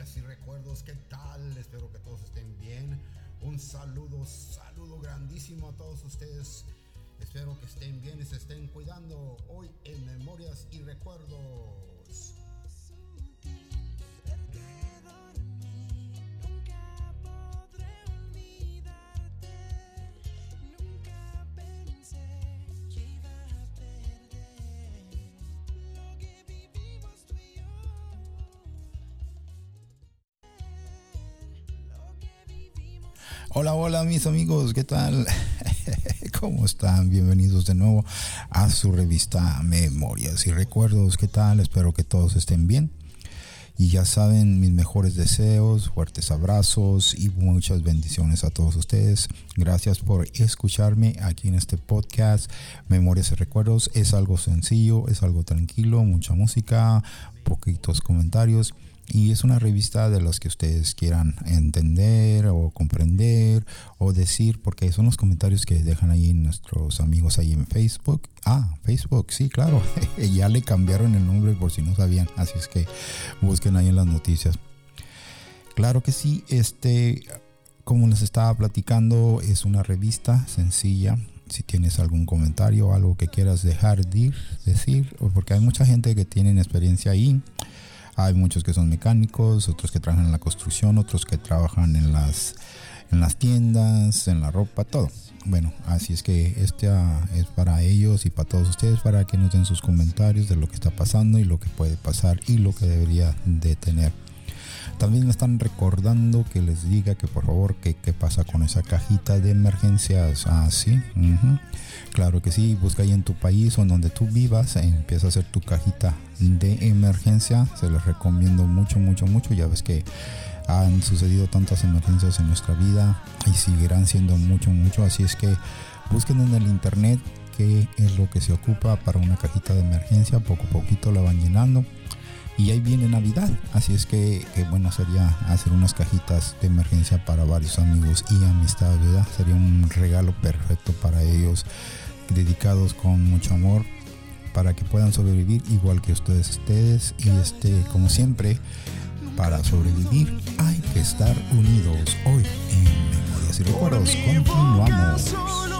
memorias y recuerdos. ¿Qué tal? Espero que todos estén bien. Un saludo, saludo grandísimo a todos ustedes. Espero que estén bien y se estén cuidando hoy en memorias y recuerdos. Hola, hola mis amigos, ¿qué tal? ¿Cómo están? Bienvenidos de nuevo a su revista Memorias y Recuerdos. ¿Qué tal? Espero que todos estén bien. Y ya saben, mis mejores deseos, fuertes abrazos y muchas bendiciones a todos ustedes. Gracias por escucharme aquí en este podcast. Memorias y Recuerdos es algo sencillo, es algo tranquilo, mucha música, poquitos comentarios y es una revista de las que ustedes quieran entender o comprender o decir, porque son los comentarios que dejan ahí nuestros amigos ahí en Facebook. Ah, Facebook, sí, claro. ya le cambiaron el nombre por si no sabían. Así es que busquen ahí en las noticias. Claro que sí, este, como les estaba platicando, es una revista sencilla. Si tienes algún comentario algo que quieras dejar de decir, porque hay mucha gente que tiene experiencia ahí hay muchos que son mecánicos, otros que trabajan en la construcción, otros que trabajan en las, en las tiendas, en la ropa, todo. Bueno, así es que este ah, es para ellos y para todos ustedes, para que nos den sus comentarios de lo que está pasando y lo que puede pasar y lo que debería de tener. También me están recordando que les diga que por favor que qué pasa con esa cajita de emergencias. Ah, sí. Claro que sí. Busca ahí en tu país o en donde tú vivas. empieza a hacer tu cajita de emergencia. Se les recomiendo mucho, mucho, mucho. Ya ves que han sucedido tantas emergencias en nuestra vida y seguirán siendo mucho, mucho. Así es que busquen en el internet qué es lo que se ocupa para una cajita de emergencia. Poco a poquito la van llenando y ahí viene Navidad, así es que, bueno sería hacer unas cajitas de emergencia para varios amigos y amistades, ¿verdad? Sería un regalo perfecto para ellos, dedicados con mucho amor para que puedan sobrevivir igual que ustedes ustedes y este como siempre para sobrevivir hay que estar unidos hoy en Memorias y Recuerdos. Continuamos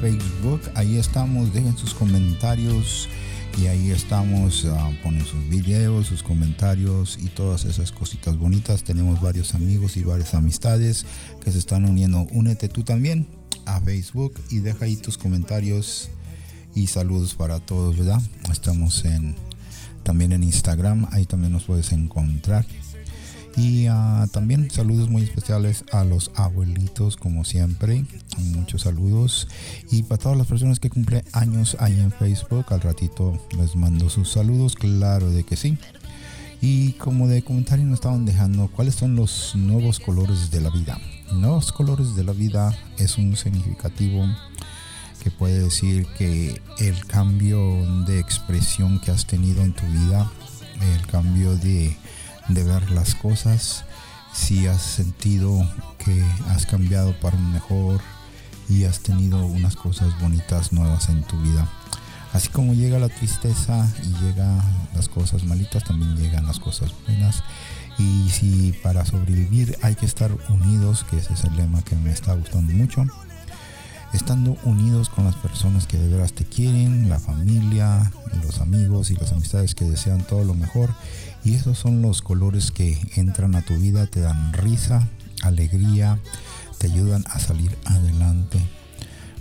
Facebook. Ahí estamos, dejen sus comentarios y ahí estamos, uh, ponen sus videos, sus comentarios y todas esas cositas bonitas. Tenemos varios amigos y varias amistades que se están uniendo. Únete tú también a Facebook y deja ahí tus comentarios y saludos para todos, ¿verdad? Estamos en también en Instagram, ahí también nos puedes encontrar. Y uh, también saludos muy especiales a los abuelitos, como siempre. Muchos saludos. Y para todas las personas que cumplen años ahí en Facebook, al ratito les mando sus saludos, claro de que sí. Y como de comentario nos estaban dejando, ¿cuáles son los nuevos colores de la vida? Nuevos colores de la vida es un significativo que puede decir que el cambio de expresión que has tenido en tu vida, el cambio de de ver las cosas, si has sentido que has cambiado para un mejor y has tenido unas cosas bonitas nuevas en tu vida. Así como llega la tristeza y llegan las cosas malitas, también llegan las cosas buenas. Y si para sobrevivir hay que estar unidos, que ese es el lema que me está gustando mucho, estando unidos con las personas que de veras te quieren, la familia, los amigos y las amistades que desean todo lo mejor y esos son los colores que entran a tu vida, te dan risa, alegría, te ayudan a salir adelante.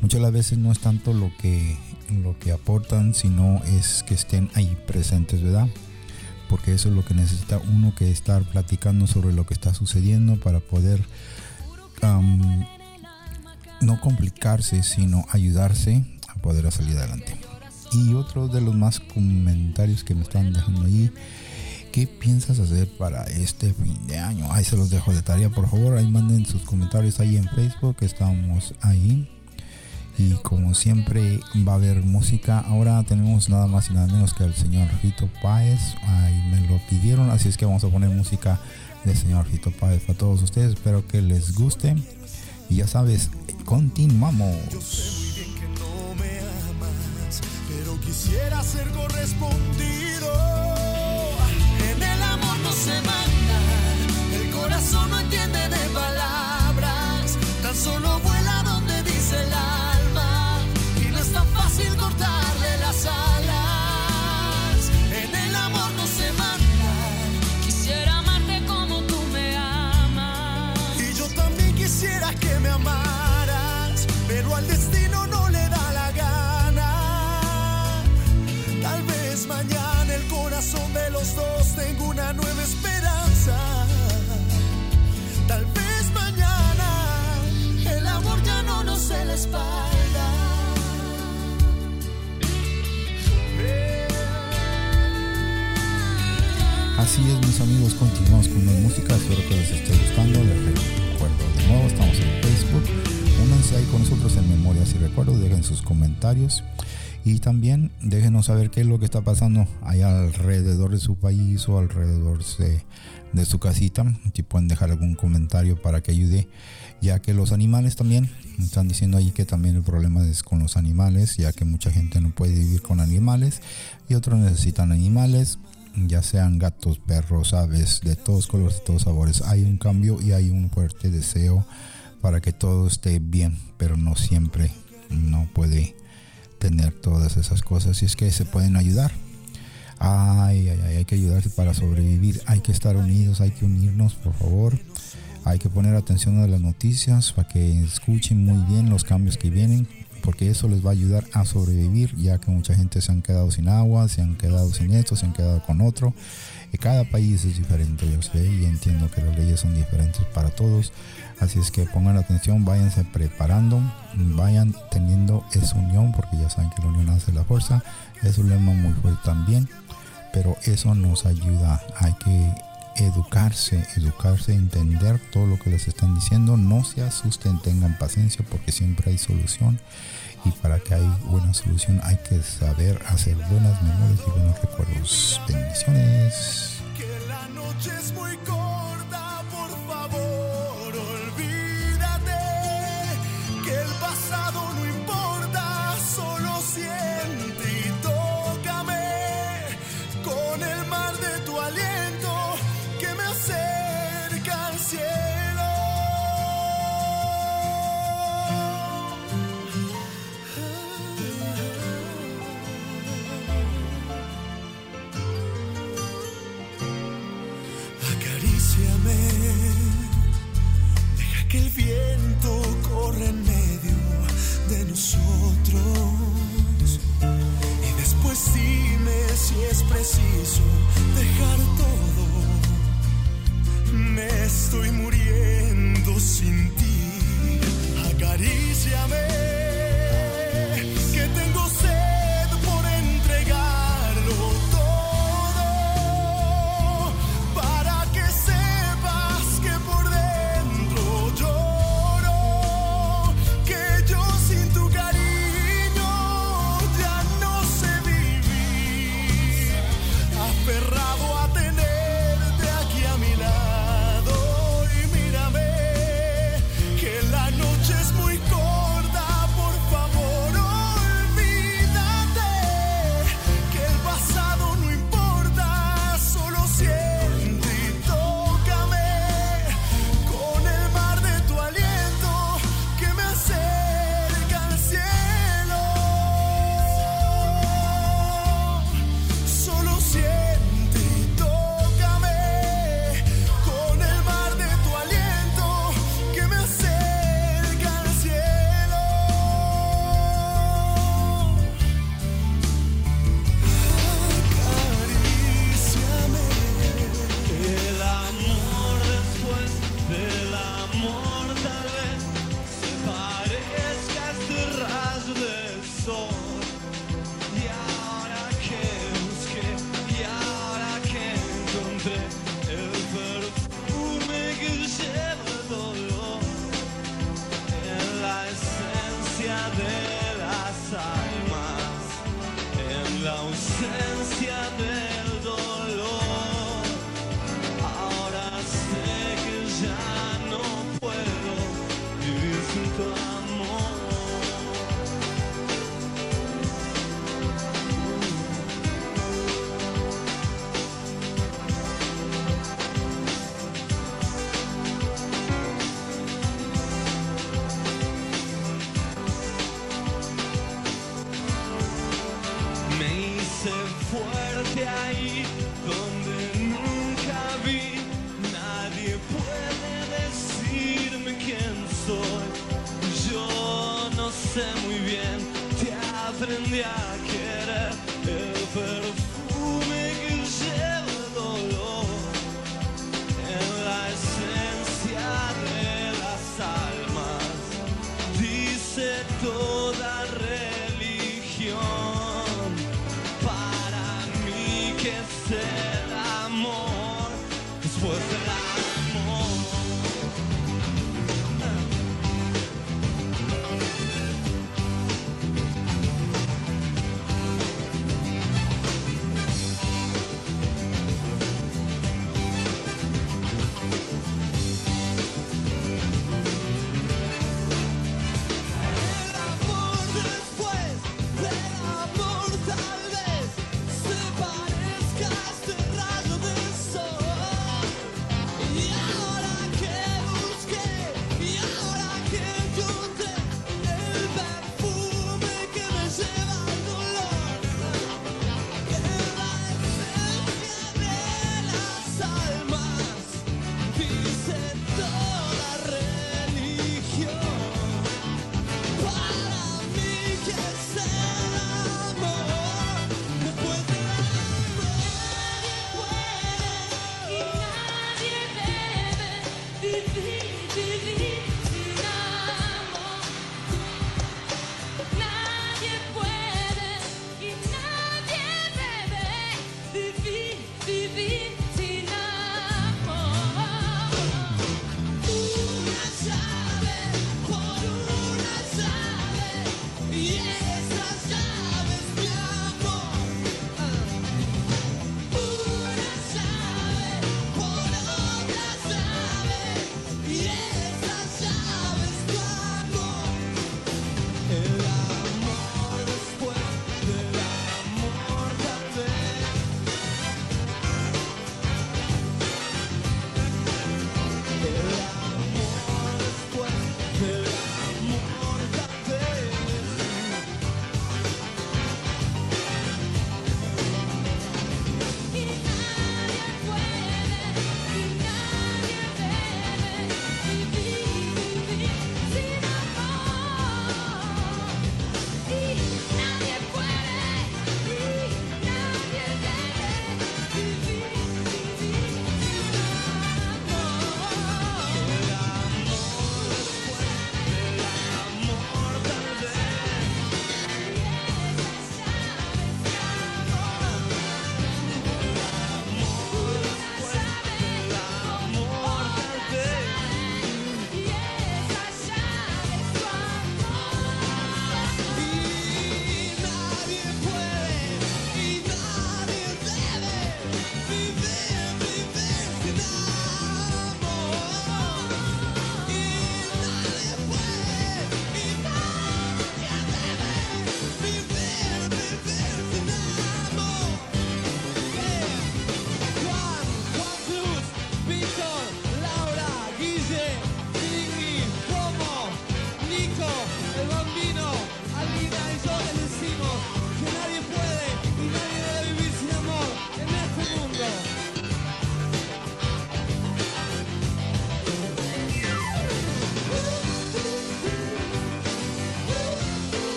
Muchas las veces no es tanto lo que, lo que aportan, sino es que estén ahí presentes, ¿verdad? Porque eso es lo que necesita uno que estar platicando sobre lo que está sucediendo para poder no complicarse, sino ayudarse a poder salir adelante. Y otro de los más comentarios que me están dejando ahí ¿Qué piensas hacer para este fin de año? Ahí se los dejo de tarea, por favor. Ahí manden sus comentarios ahí en Facebook. Estamos ahí. Y como siempre va a haber música. Ahora tenemos nada más y nada menos que al señor Fito Páez. Ahí me lo pidieron. Así es que vamos a poner música del señor Fito Páez para todos ustedes. Espero que les guste. Y ya sabes, continuamos. Yo sé muy bien que no me amas, pero quisiera ser correspondido el corazón no entiende de palabras, tan solo Así es, mis amigos, continuamos con más música. Espero que les esté gustando. Les recuerdo de nuevo, estamos en Facebook. Únanse ahí con nosotros en Memorias y Recuerdos. Dejen sus comentarios. Y también déjenos saber qué es lo que está pasando allá alrededor de su país o alrededor de, su casita. Si pueden dejar algún comentario para que ayude, ya que los animales también, están diciendo ahí que también el problema es con los animales, ya que mucha gente no puede vivir con animales y otros necesitan animales, ya sean gatos, perros, aves, de todos colores, de todos sabores. Hay un cambio y hay un fuerte deseo para que todo esté bien, pero no siempre no puede tener todas esas cosas y es que se pueden ayudar. Ay, ay, hay que ayudarse para sobrevivir, hay que estar unidos, hay que unirnos, por favor. Hay que poner atención a las noticias para que escuchen muy bien los cambios que vienen, porque eso les va a ayudar a sobrevivir, ya que mucha gente se han quedado sin agua, se han quedado sin esto, se han quedado con otro. Y cada país es diferente, yo sé, y entiendo que las leyes son diferentes para todos. Así es que pongan atención, váyanse preparando, vayan teniendo esa unión, porque ya saben que la unión hace la fuerza. Es un lema muy fuerte también, pero eso nos ayuda. Hay que educarse, educarse, entender todo lo que les están diciendo. No se asusten, tengan paciencia, porque siempre hay solución. Y para que haya buena solución hay que saber hacer buenas memorias y buenos recuerdos. Bendiciones. Que Deja que el viento corra en medio de nosotros. Y después dime si es preciso dejar todo. Me estoy muriendo sin ti. Acaríciame, que tengo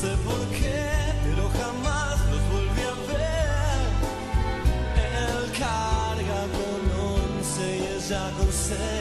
sé por qué, pero jamás los volví a ver. Él carga con once y ella con seis.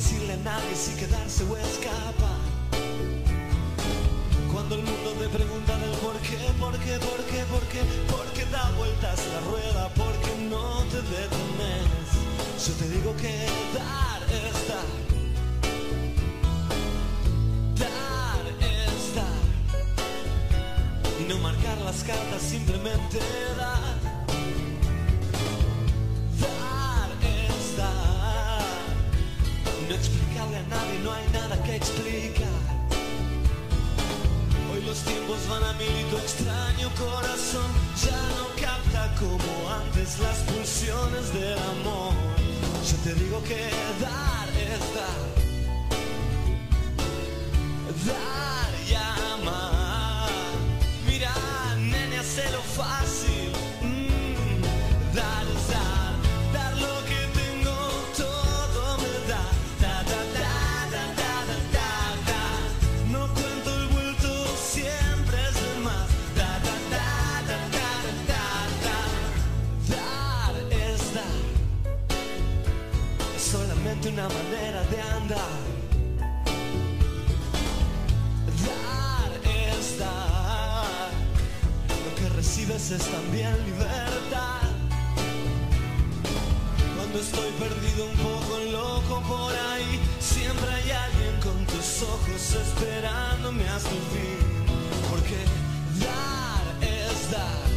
Decirle a nadie si quedarse o escapar. Cuando el mundo te pregunta del por qué, por qué, por qué, por qué, por qué da vueltas la rueda, por qué no te detenes. Yo te digo que dar es dar. Dar es dar y no marcar las cartas, simplemente. Dar a nadie, no hay nada que explicar. Hoy los tiempos van a mil y tu extraño corazón ya no capta como antes las pulsiones del amor. Yo te digo que dar es dar dar es también libertad. Cuando estoy perdido un poco loco por ahí, siempre hay alguien con tus ojos esperándome hasta el fin. Porque dar es. Dar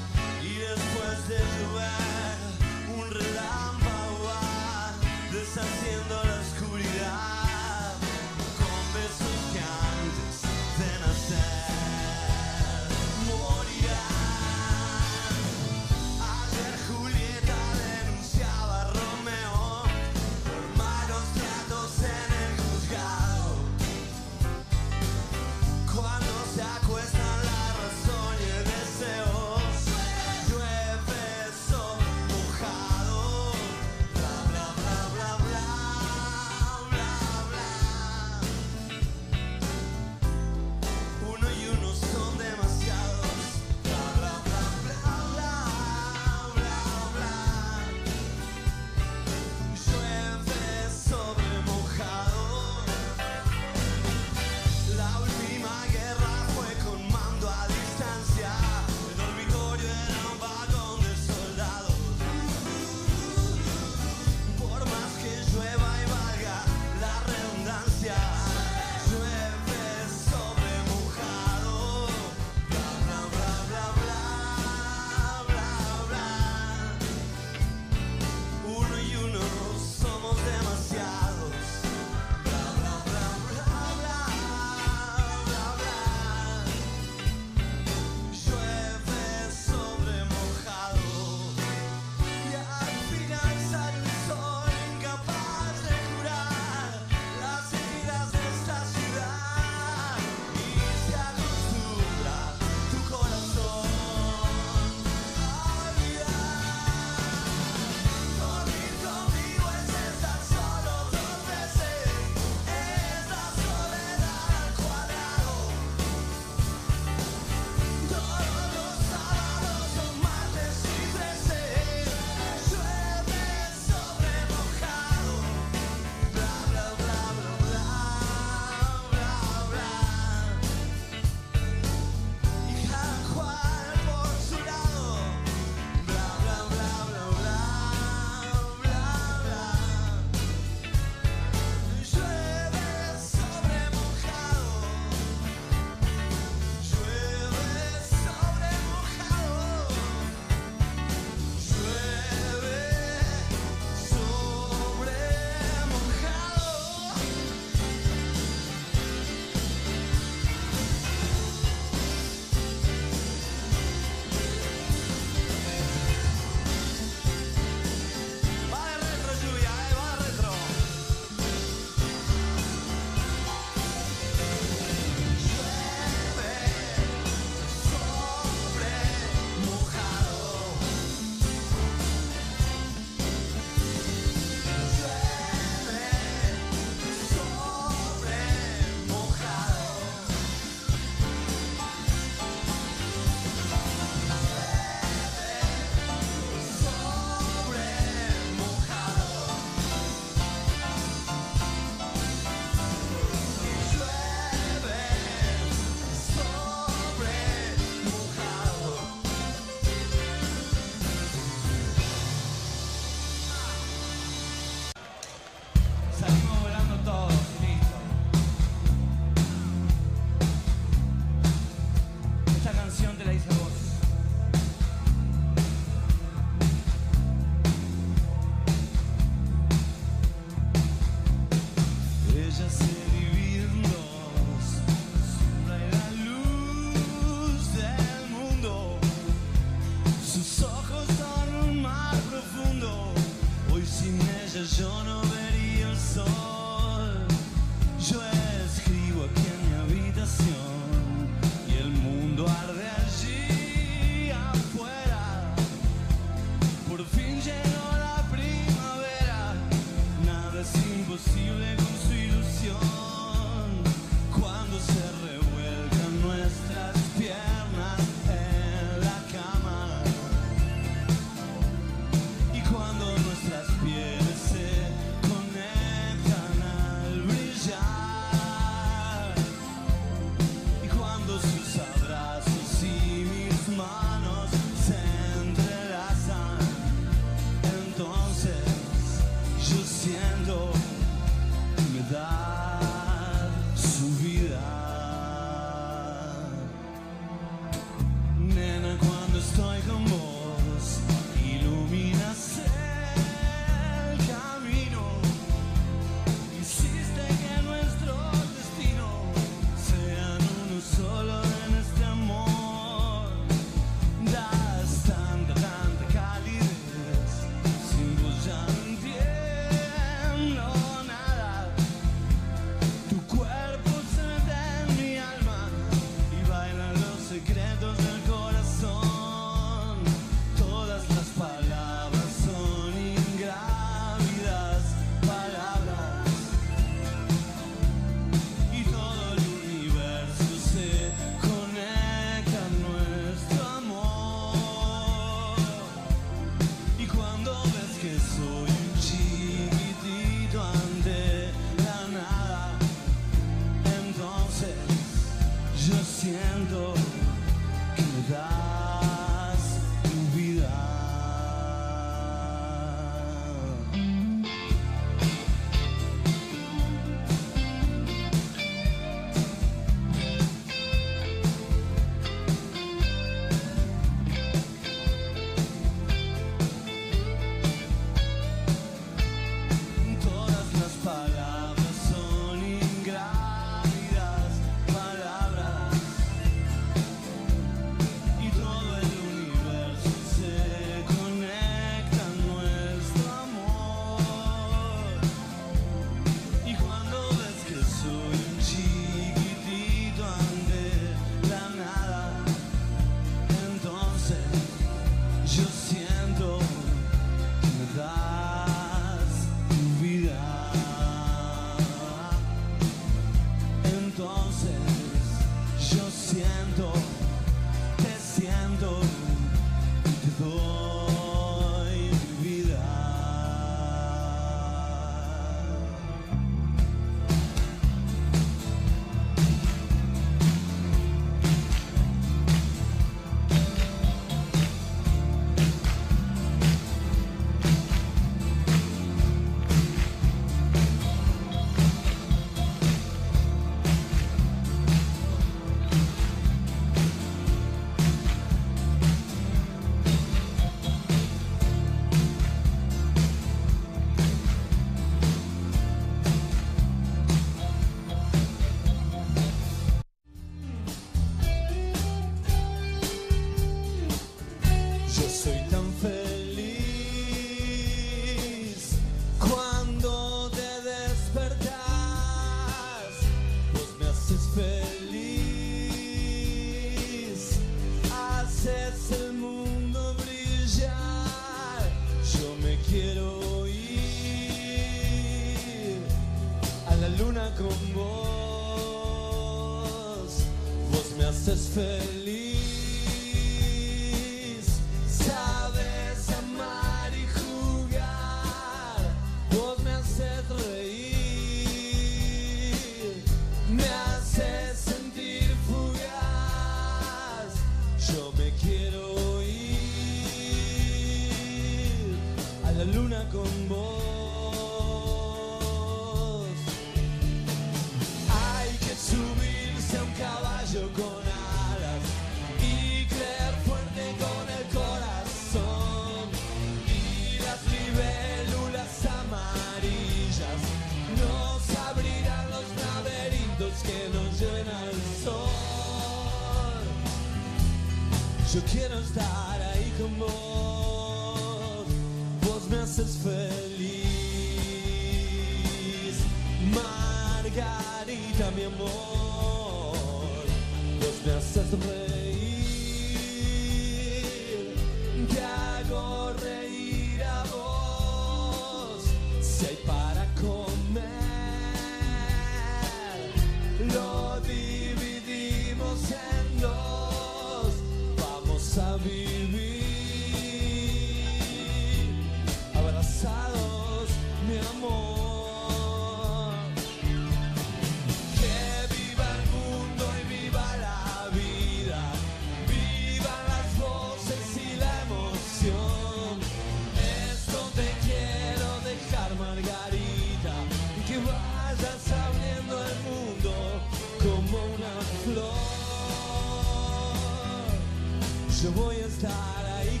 Yo voy a estar ahí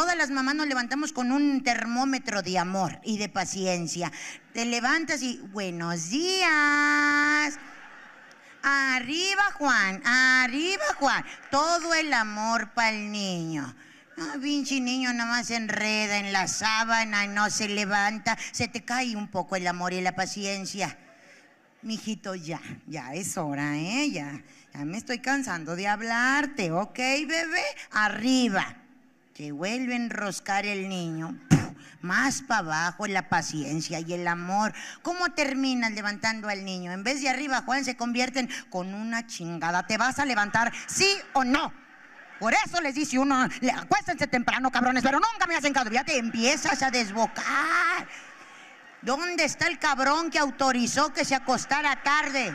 Todas las mamás nos levantamos con un termómetro de amor y de paciencia. Te levantas y buenos días. Arriba Juan, arriba Juan. Todo el amor para el niño. Ah, pinche niño nada más se enreda en la sábana, no se levanta, se te cae un poco el amor y la paciencia. Mijito, ya, ya es hora, ¿eh? Ya, ya me estoy cansando de hablarte, ¿ok, bebé? Arriba. Se vuelve a enroscar el niño. Más para abajo la paciencia y el amor. ¿Cómo terminan levantando al niño? En vez de arriba, Juan, se convierten con una chingada. ¿Te vas a levantar, sí o no? Por eso les dice uno, "Le- acuéstense temprano, cabrones, pero nunca me hacen caso. Ya te empiezas a desbocar. ¿Dónde está el cabrón que autorizó que se acostara tarde?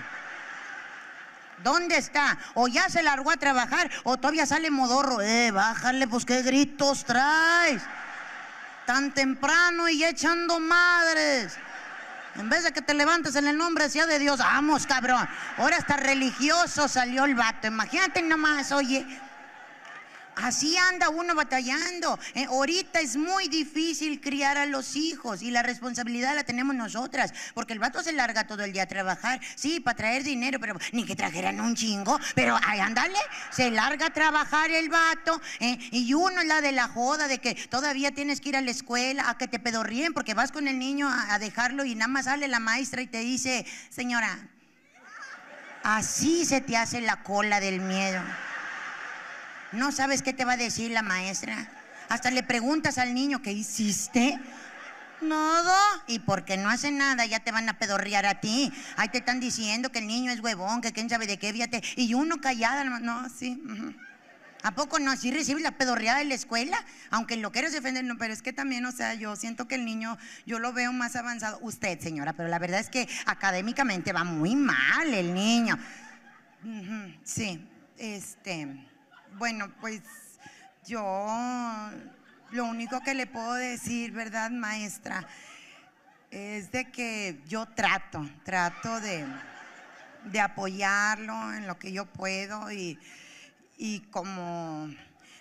¿Dónde está? O ya se largó a trabajar o todavía sale modorro. Eh, bájale, pues qué gritos traes. Tan temprano y echando madres. En vez de que te levantes en el nombre sea de Dios, vamos, cabrón. Ahora hasta religioso salió el vato. Imagínate nomás, oye. Así anda uno batallando. Eh, ahorita es muy difícil criar a los hijos y la responsabilidad la tenemos nosotras, porque el vato se larga todo el día a trabajar, sí, para traer dinero, pero ni que trajeran un chingo, pero ay, ándale, se larga a trabajar el vato eh, y uno es la de la joda de que todavía tienes que ir a la escuela a que te pedorríen porque vas con el niño a, a dejarlo y nada más sale la maestra y te dice, señora, así se te hace la cola del miedo. No sabes qué te va a decir la maestra. Hasta le preguntas al niño, ¿qué hiciste? Nada. Y porque no hace nada, ya te van a pedorrear a ti. Ahí te están diciendo que el niño es huevón, que quién sabe de qué, fíjate. Y uno callada, no, sí. ¿A poco no? ¿Así recibes la pedorreada en la escuela? Aunque lo quieras defender, no, pero es que también, o sea, yo siento que el niño, yo lo veo más avanzado. Usted, señora, pero la verdad es que académicamente va muy mal el niño. Sí, este, bueno, pues yo lo único que le puedo decir, ¿verdad, maestra? Es de que yo trato, trato de, de apoyarlo en lo que yo puedo y, y como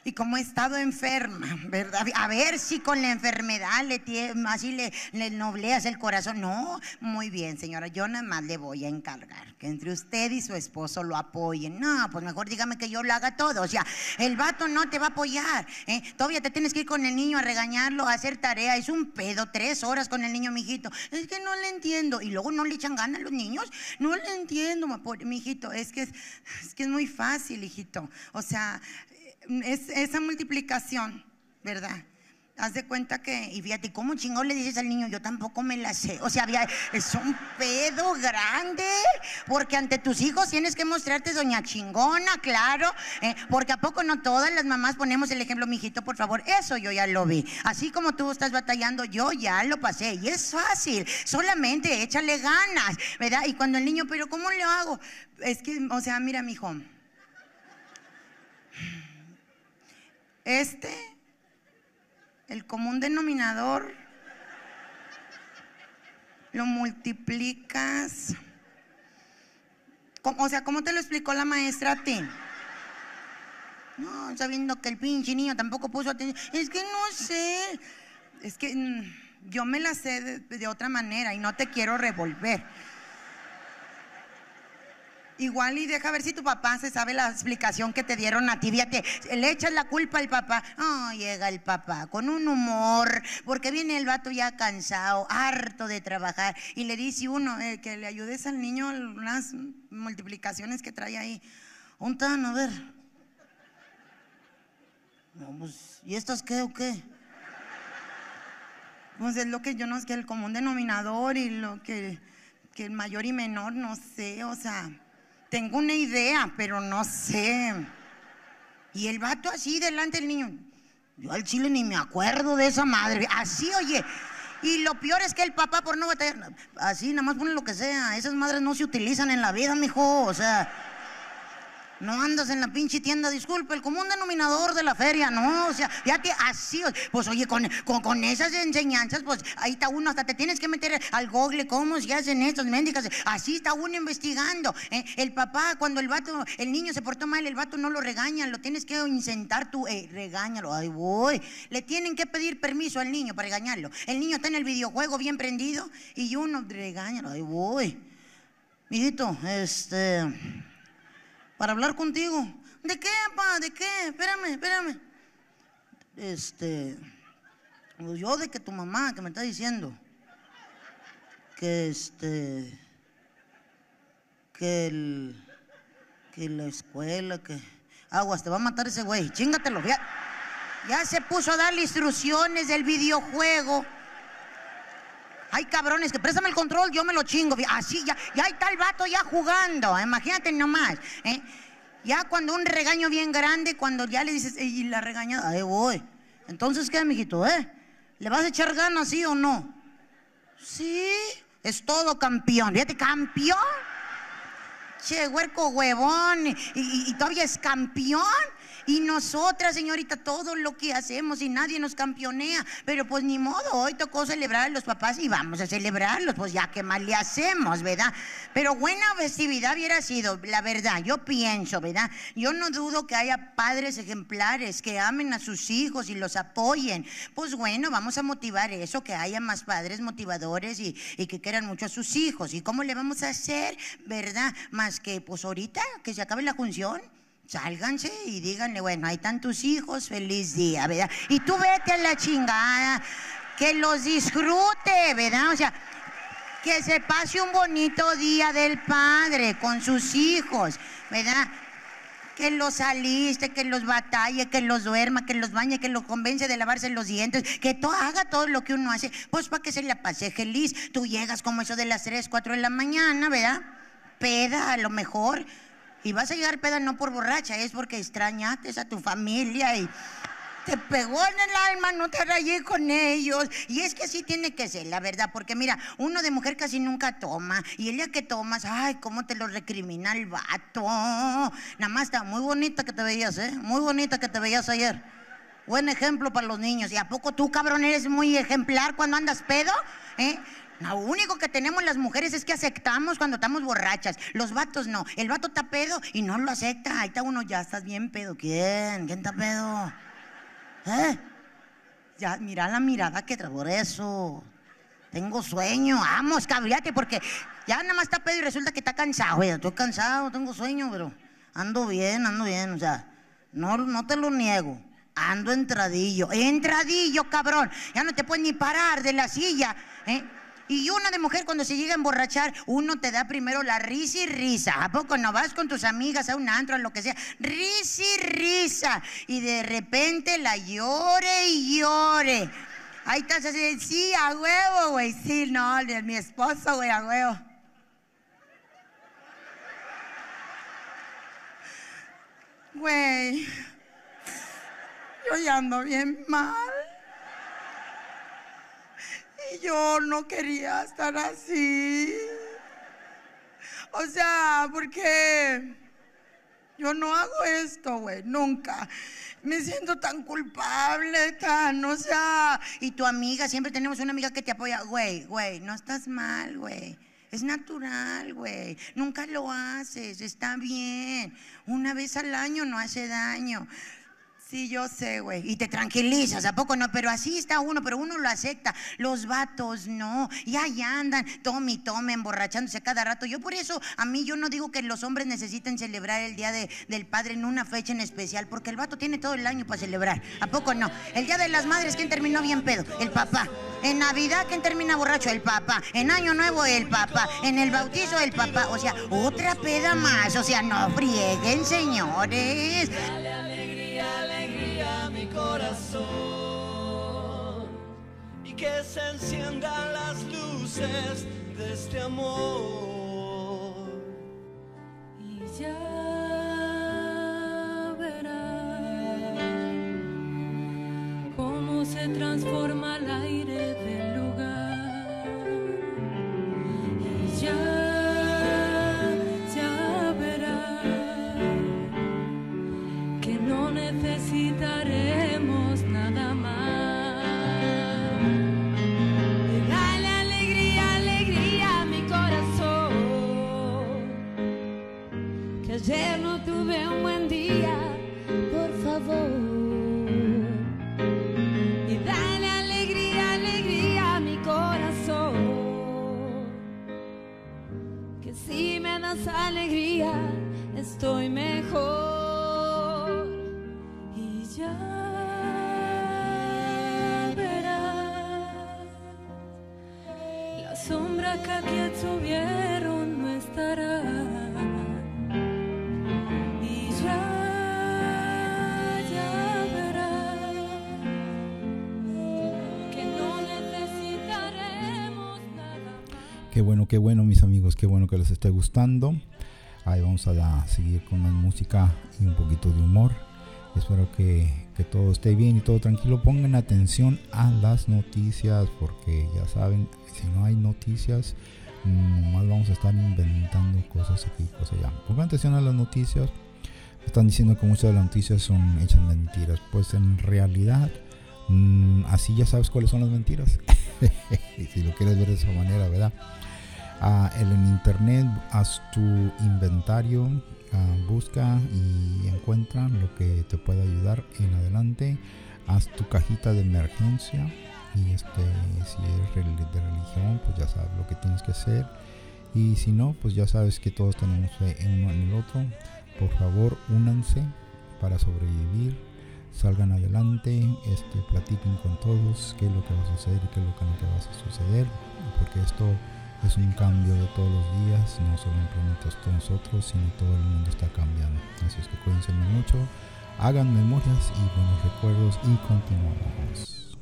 y como he estado enferma, ¿verdad? A ver si con la enfermedad le tie- así le, le nobleas el corazón. No, muy bien, señora, yo nada más le voy a encargar que entre usted y su esposo lo apoyen. No, pues mejor dígame que yo lo haga todo. O sea, el vato no te va a apoyar. ¿eh? Todavía te tienes que ir con el niño a regañarlo, a hacer tarea. Es un pedo, tres horas con el niño, mijito. Es que no le entiendo. Y luego no le echan ganas a los niños. No le entiendo, mijito. Es que es, es que es muy fácil, hijito. O sea, es esa multiplicación, ¿verdad? Haz de cuenta que, y fíjate, ¿cómo chingón le dices al niño? Yo tampoco me la sé. O sea, había- es un pedo grande, porque ante tus hijos tienes que mostrarte doña chingona, claro, eh, porque a poco no todas las mamás ponemos el ejemplo, mijito, por favor, eso yo ya lo vi. Así como tú estás batallando, yo ya lo pasé, y es fácil, solamente échale ganas, ¿verdad? Y cuando el niño, pero ¿cómo lo hago? Es que, o sea, mira, mijo. Este, el común denominador, lo multiplicas. ¿Cómo- O sea, ¿cómo te lo explicó la maestra a ti? No, sabiendo que el pinche niño tampoco puso atención. Es que no sé. Es que mm, yo me la sé de otra manera y no te quiero revolver. Igual y deja ver si tu papá se sabe la explicación que te dieron a ti. Fíjate, le echas la culpa al papá. Oh, llega el papá con un humor, porque viene el vato ya cansado, harto de trabajar. Y le dice uno eh, que le ayudes al niño unas multiplicaciones que trae ahí. Un tan, a ver. No, pues, ¿y estas qué o qué? Pues es lo que yo no sé, el común denominador y lo que, que el mayor y menor, no sé, o sea, tengo una idea, pero no sé. Y el vato así delante del niño. Yo al chile ni me acuerdo de esa madre. Así, oye. Y lo peor es que el papá, por no batallar, así, nada más pone lo que sea. Esas madres no se utilizan en la vida, mijo. O sea, no andas en la pinche tienda, disculpe, el común denominador de la feria, no, o sea, ya te, así, pues oye, con, con, esas enseñanzas, pues ahí está uno, hasta te tienes que meter al google, cómo se hacen estas médicas, así está uno investigando. ¿eh? El papá, cuando el vato, el niño se portó mal, el vato no lo regaña, lo tienes que incentar tú, eh, regáñalo, ay voy. Le tienen que pedir permiso al niño para regañarlo. El niño está en el videojuego bien prendido y uno, regáñalo, ay voy. Mijito, este para hablar contigo. ¿De qué, papá? ¿De qué? Espérame, espérame. Este, pues yo de que tu mamá que me está diciendo que este, que el, que la escuela, que aguas, te va a matar ese güey, chingatelo, ya, ya se puso a darle instrucciones del videojuego. Hay cabrones que préstame el control, yo me lo chingo. Así ya, ya está el vato ya jugando. Imagínate nomás. ¿eh? Ya cuando un regaño bien grande, cuando ya le dices, "Ey, y la regañada, ahí voy. Entonces, ¿qué, mijito, eh? ¿Le vas a echar ganas, sí o no? Sí, es todo campeón. Fíjate, campeón. Che, huerco huevón. Y todavía es campeón. Y nosotras, señorita, todo lo que hacemos y nadie nos campeonea. Pero pues ni modo, hoy tocó celebrar a los papás y vamos a celebrarlos. Pues ya que más le hacemos, ¿verdad? Pero buena festividad hubiera sido, la verdad. Yo pienso, ¿verdad? Yo no dudo que haya padres ejemplares que amen a sus hijos y los apoyen. Pues bueno, vamos a motivar eso, que haya más padres motivadores y, y que quieran mucho a sus hijos. ¿Y cómo le vamos a hacer, verdad? Más que, pues ahorita, que se acabe la función. Sálganse y díganle, bueno, hay tantos hijos, feliz día, ¿verdad? Y tú vete a la chingada, que los disfrute, ¿verdad? O sea, que se pase un bonito día del padre con sus hijos, ¿verdad? Que los aliste, que los batalle, que los duerma, que los bañe, que los convence de lavarse los dientes, que to- haga todo lo que uno hace, pues para que se la pase feliz. Tú llegas como eso de las 3, 4 de la mañana, ¿verdad? Peda a lo mejor. Y vas a llegar peda no por borracha, es porque extrañaste a tu familia y te pegó en el alma no te rayé con ellos. Y es que así tiene que ser, la verdad, porque mira, uno de mujer casi nunca toma. Y el día que tomas, ay, cómo te lo recrimina el vato. Nada más está muy bonita que te veías, ¿eh? Muy bonita que te veías ayer. Buen ejemplo para los niños. ¿Y a poco tú, cabrón, eres muy ejemplar cuando andas pedo? ¿Eh? Lo único que tenemos las mujeres es que aceptamos cuando estamos borrachas. Los vatos no. El vato está pedo y no lo acepta. Ahí está uno, ya estás bien pedo. ¿Quién? ¿Quién está pedo? ¿Eh? Ya, mira la mirada que trae por eso. Tengo sueño, vamos, cabriate, porque ya nada más está pedo y resulta que está cansado. Oye, estoy cansado, tengo sueño, pero ando bien, ando bien, o sea, no, no te lo niego. Ando entradillo, entradillo, cabrón. Ya no te puedes ni parar de la silla, ¿eh? Y una de mujer cuando se llega a emborrachar, uno te da primero la risa y risa. ¿A poco no vas con tus amigas a un antro, a lo que sea? Risa y risa. Y de repente la llore y llore. Ahí estás así, sí, a huevo, güey. Sí, no, de mi esposo, güey, a huevo. Güey, yo ya ando bien mal. Y yo no quería estar así. O sea, porque yo no hago esto, güey, nunca. Me siento tan culpable, tan, o sea. Y tu amiga, siempre tenemos una amiga que te apoya. Güey, güey, no estás mal, güey. Es natural, güey. Nunca lo haces, está bien. Una vez al año no hace daño. Sí, yo sé, güey. Y te tranquilizas, ¿a poco no? Pero así está uno, pero uno lo acepta. Los vatos no. Y ahí andan, tome y tome, emborrachándose cada rato. Yo por eso, a mí yo no digo que los hombres necesiten celebrar el Día de- del Padre en una fecha en especial, porque el vato tiene todo el año para celebrar. ¿A poco no? El Día de las Madres, ¿quién terminó bien pedo? El papá. En Navidad, ¿quién termina borracho? El papá. En Año Nuevo, el papá. En el bautizo, el papá. O sea, otra peda más. O sea, no frieguen, señores y que se enciendan las luces de este amor. Y ya verán cómo se transforma. Qué bueno, qué bueno, mis amigos, qué bueno que les esté gustando. Ahí vamos a seguir con más música y un poquito de humor. Espero que, que todo esté bien y todo tranquilo. Pongan atención a las noticias porque ya saben, si no hay noticias, nomás vamos a estar inventando cosas aquí, cosas allá. Pongan atención a las noticias. Están diciendo que muchas de las noticias son hechas mentiras. Pues en realidad, mm, así ya sabes cuáles son las mentiras. si lo quieres ver de esa manera, ¿verdad? Ah, el- en internet haz tu inventario, ah, busca y encuentra lo que te pueda ayudar en adelante. Haz tu cajita de emergencia y este, si eres de religión, pues ya sabes lo que tienes que hacer. Y si no, pues ya sabes que todos tenemos fe en uno en el otro. Por favor, únanse para sobrevivir. Salgan adelante, este, platiquen con todos qué es lo que va a suceder y qué es lo que no te va a suceder, porque esto es un cambio de todos los días, no solamente esto nosotros, sino todo el mundo está cambiando. Así es que cuídense mucho, hagan memorias y buenos recuerdos y continuamos.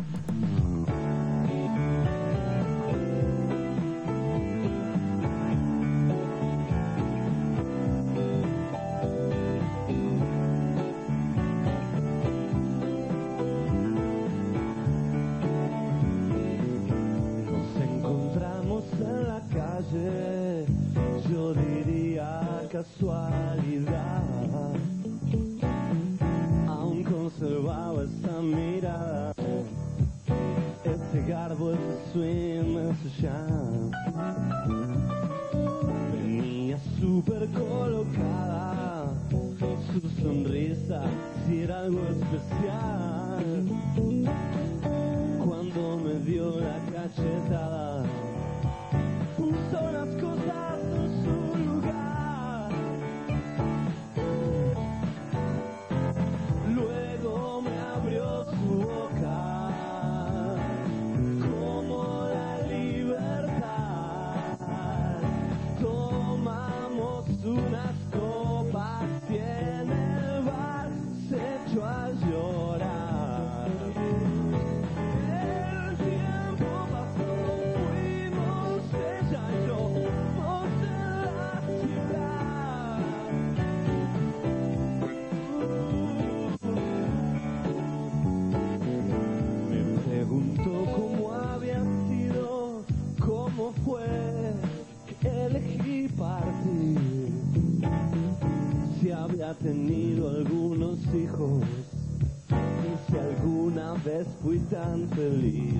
Elegí partir. Si había tenido algunos hijos y si alguna vez fui tan feliz.